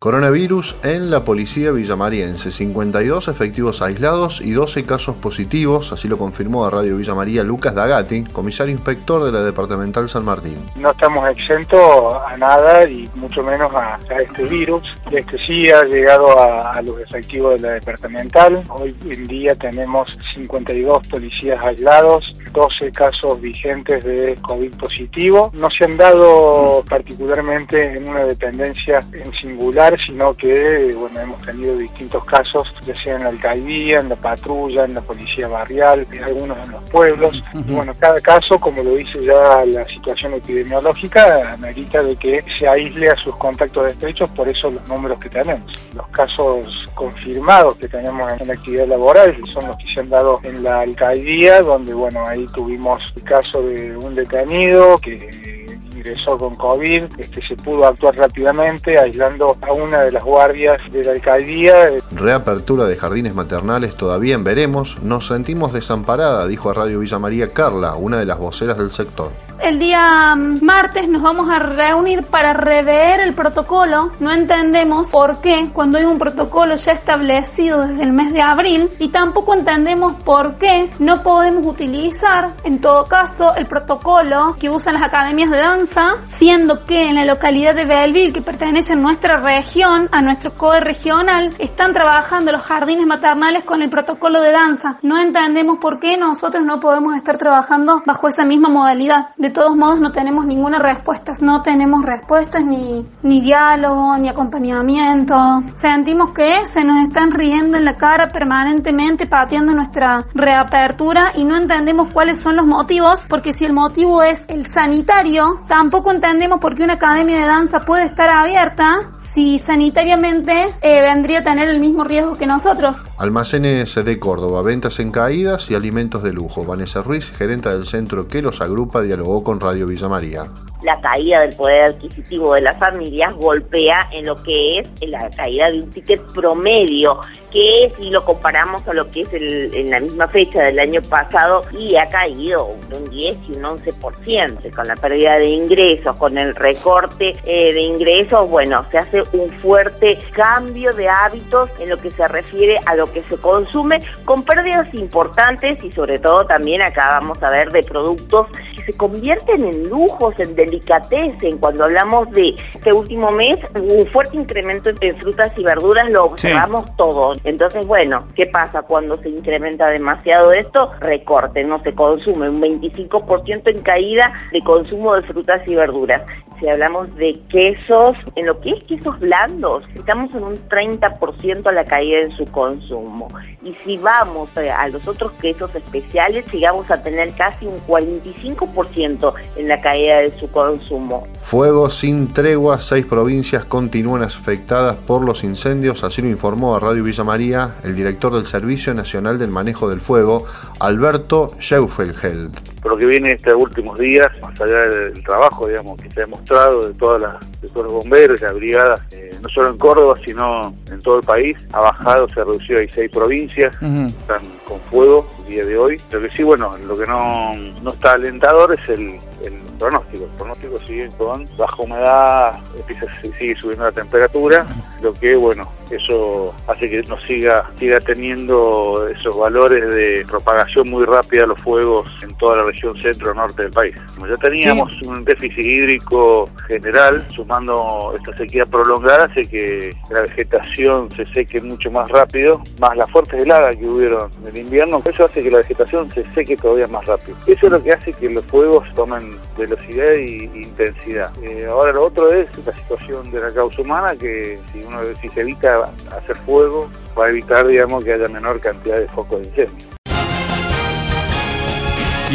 Coronavirus en la policía villamariense. 52 efectivos aislados y 12 casos positivos, así lo confirmó a Radio Villa María Lucas Dagati, comisario inspector de la Departamental San Martín. No estamos exentos a nada y mucho menos a, este virus. Este sí ha llegado a, los efectivos de la Departamental. Hoy en día tenemos 52 policías aislados, 12 casos vigentes de COVID positivo. No se han dado particularmente en una dependencia en singular sino que bueno hemos tenido distintos casos, ya sea en la alcaldía, en la patrulla, en la policía barrial, en algunos en los pueblos. bueno, cada caso, como lo dice ya la situación epidemiológica, amerita de que se aísle a sus contactos estrechos, por eso los números que tenemos. Los casos confirmados que tenemos en la actividad laboral son los que se han dado en la alcaldía, donde bueno, tuvimos el caso de un detenido que ingresó con COVID, este, se pudo actuar rápidamente aislando a una de las guardias de la alcaldía. Reapertura de jardines maternales todavía veremos. Nos sentimos desamparada, dijo a Radio Villa María Carla, una de las voceras del sector. El día martes nos vamos a reunir para rever el protocolo. No entendemos por qué cuando hay un protocolo ya establecido desde el mes de abril y tampoco entendemos por qué no podemos utilizar en todo caso el protocolo que usan las academias de danza, siendo que en la localidad de Belleville, que pertenece a nuestra región, a nuestro COE regional, están trabajando los jardines maternales con el protocolo de danza. No entendemos por qué nosotros no podemos estar trabajando bajo esa misma modalidad todos modos no tenemos ninguna respuesta, no tenemos respuestas ni, ni diálogo, ni acompañamiento. Sentimos que se nos están riendo en la cara permanentemente, pateando nuestra reapertura y no entendemos cuáles son los motivos, porque si el motivo es el sanitario, tampoco entendemos por qué una academia de danza puede estar abierta si sanitariamente eh, vendría a tener el mismo riesgo que nosotros. Almacenes de Córdoba, ventas en caídas y alimentos de lujo. Vanessa Ruiz, gerente del centro que los agrupa, dialogó con Radio Villa María la caída del poder adquisitivo de las familias golpea en lo que es la caída de un ticket promedio, que si lo comparamos a lo que es en la misma fecha del año pasado, y ha caído un 10 y un 11%, con la pérdida de ingresos, con el recorte eh, de ingresos, bueno, se hace un fuerte cambio de hábitos en lo que se refiere a lo que se consume, con pérdidas importantes y sobre todo también acá vamos a ver de productos que se convierten en lujos, en delicatecen. Cuando hablamos de este último mes, un fuerte incremento en frutas y verduras lo observamos todos. Entonces, bueno, ¿qué pasa cuando se incrementa demasiado esto? Recorte, no se consume un 25% en caída de consumo de frutas y verduras si hablamos de quesos, en lo que es quesos blandos, estamos en un 30% a la caída en su consumo. Y si vamos a los otros quesos especiales, llegamos a tener casi un 45% en la caída de su consumo. Fuego sin tregua, seis provincias continúan afectadas por los incendios, así lo informó a Radio Villa María el director del Servicio Nacional del Manejo del Fuego, Alberto Scheufelheld por lo que viene estos últimos días, más allá del trabajo digamos que se ha demostrado de todas las de todos los bomberos y las brigadas, eh, no solo en Córdoba, sino en todo el país, ha bajado, se ha reducido, hay seis provincias, están con fuego el día de hoy. Lo que sí, bueno, lo que no, no está alentador es el, el pronóstico. El pronóstico sigue con baja humedad, empieza, sigue subiendo la temperatura, lo que, bueno, eso hace que nos siga, siga teniendo esos valores de propagación muy rápida de los fuegos en toda la región centro-norte del país. Como ya teníamos un déficit hídrico general, sumando esta sequía prolongada, hace que la vegetación se seque mucho más rápido, más las fuertes heladas que hubieron en el invierno, eso hace que la vegetación se seque todavía más rápido. Eso es lo que hace que los fuegos tomen velocidad e intensidad. Eh, ahora lo otro es la situación de la causa humana, que si uno si se evita hacer fuego, va a evitar digamos que haya menor cantidad de focos de incendio.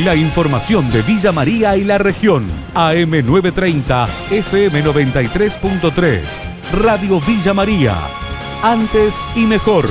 La información de Villa María y la región. AM930, FM93.3. Radio Villa María. Antes y mejor.